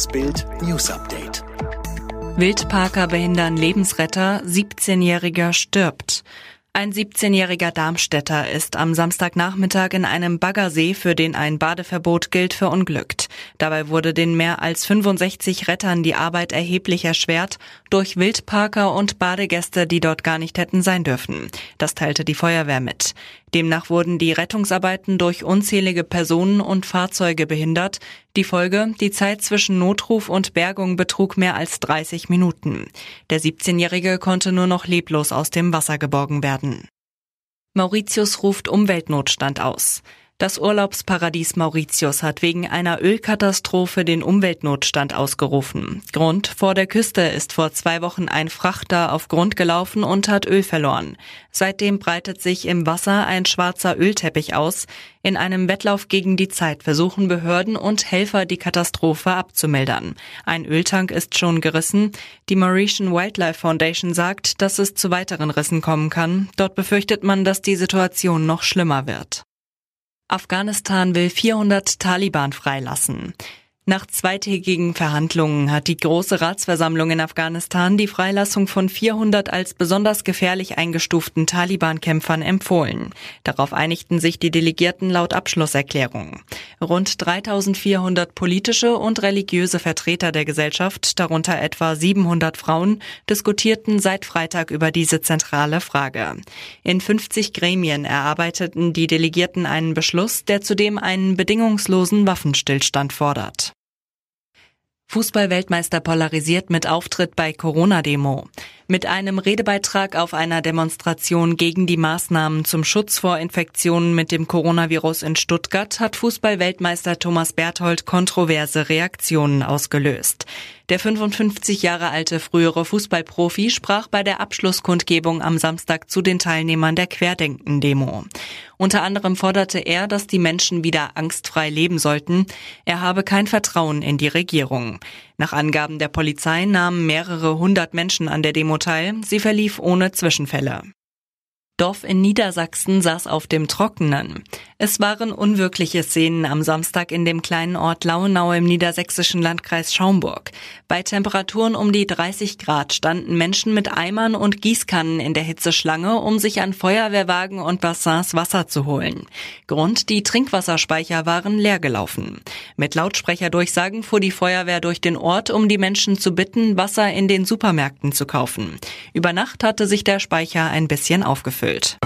Das Bild News Update. Wildparker behindern Lebensretter, 17-Jähriger stirbt. Ein 17-jähriger Darmstädter ist am Samstagnachmittag in einem Baggersee, für den ein Badeverbot gilt, verunglückt. Dabei wurde den mehr als 65 Rettern die Arbeit erheblich erschwert durch Wildparker und Badegäste, die dort gar nicht hätten sein dürfen. Das teilte die Feuerwehr mit. Demnach wurden die Rettungsarbeiten durch unzählige Personen und Fahrzeuge behindert. Die Folge, die Zeit zwischen Notruf und Bergung betrug mehr als 30 Minuten. Der 17-Jährige konnte nur noch leblos aus dem Wasser geborgen werden. Mauritius ruft Umweltnotstand aus. Das Urlaubsparadies Mauritius hat wegen einer Ölkatastrophe den Umweltnotstand ausgerufen. Grund, vor der Küste ist vor zwei Wochen ein Frachter auf Grund gelaufen und hat Öl verloren. Seitdem breitet sich im Wasser ein schwarzer Ölteppich aus. In einem Wettlauf gegen die Zeit versuchen Behörden und Helfer die Katastrophe abzumildern. Ein Öltank ist schon gerissen. Die Mauritian Wildlife Foundation sagt, dass es zu weiteren Rissen kommen kann. Dort befürchtet man, dass die Situation noch schlimmer wird. Afghanistan will 400 Taliban freilassen. Nach zweitägigen Verhandlungen hat die Große Ratsversammlung in Afghanistan die Freilassung von 400 als besonders gefährlich eingestuften Taliban-Kämpfern empfohlen. Darauf einigten sich die Delegierten laut Abschlusserklärung. Rund 3400 politische und religiöse Vertreter der Gesellschaft, darunter etwa 700 Frauen, diskutierten seit Freitag über diese zentrale Frage. In 50 Gremien erarbeiteten die Delegierten einen Beschluss, der zudem einen bedingungslosen Waffenstillstand fordert. Fußballweltmeister polarisiert mit Auftritt bei Corona-Demo. Mit einem Redebeitrag auf einer Demonstration gegen die Maßnahmen zum Schutz vor Infektionen mit dem Coronavirus in Stuttgart hat Fußballweltmeister Thomas Berthold kontroverse Reaktionen ausgelöst. Der 55 Jahre alte frühere Fußballprofi sprach bei der Abschlusskundgebung am Samstag zu den Teilnehmern der Querdenken-Demo. Unter anderem forderte er, dass die Menschen wieder angstfrei leben sollten. Er habe kein Vertrauen in die Regierung. Nach Angaben der Polizei nahmen mehrere hundert Menschen an der Demo teil. Sie verlief ohne Zwischenfälle. Dorf in Niedersachsen saß auf dem Trockenen. Es waren unwirkliche Szenen am Samstag in dem kleinen Ort Launau im niedersächsischen Landkreis Schaumburg. Bei Temperaturen um die 30 Grad standen Menschen mit Eimern und Gießkannen in der Hitzeschlange, um sich an Feuerwehrwagen und Bassins Wasser zu holen. Grund, die Trinkwasserspeicher waren leer gelaufen. Mit Lautsprecherdurchsagen fuhr die Feuerwehr durch den Ort, um die Menschen zu bitten, Wasser in den Supermärkten zu kaufen. Über Nacht hatte sich der Speicher ein bisschen aufgefüllt.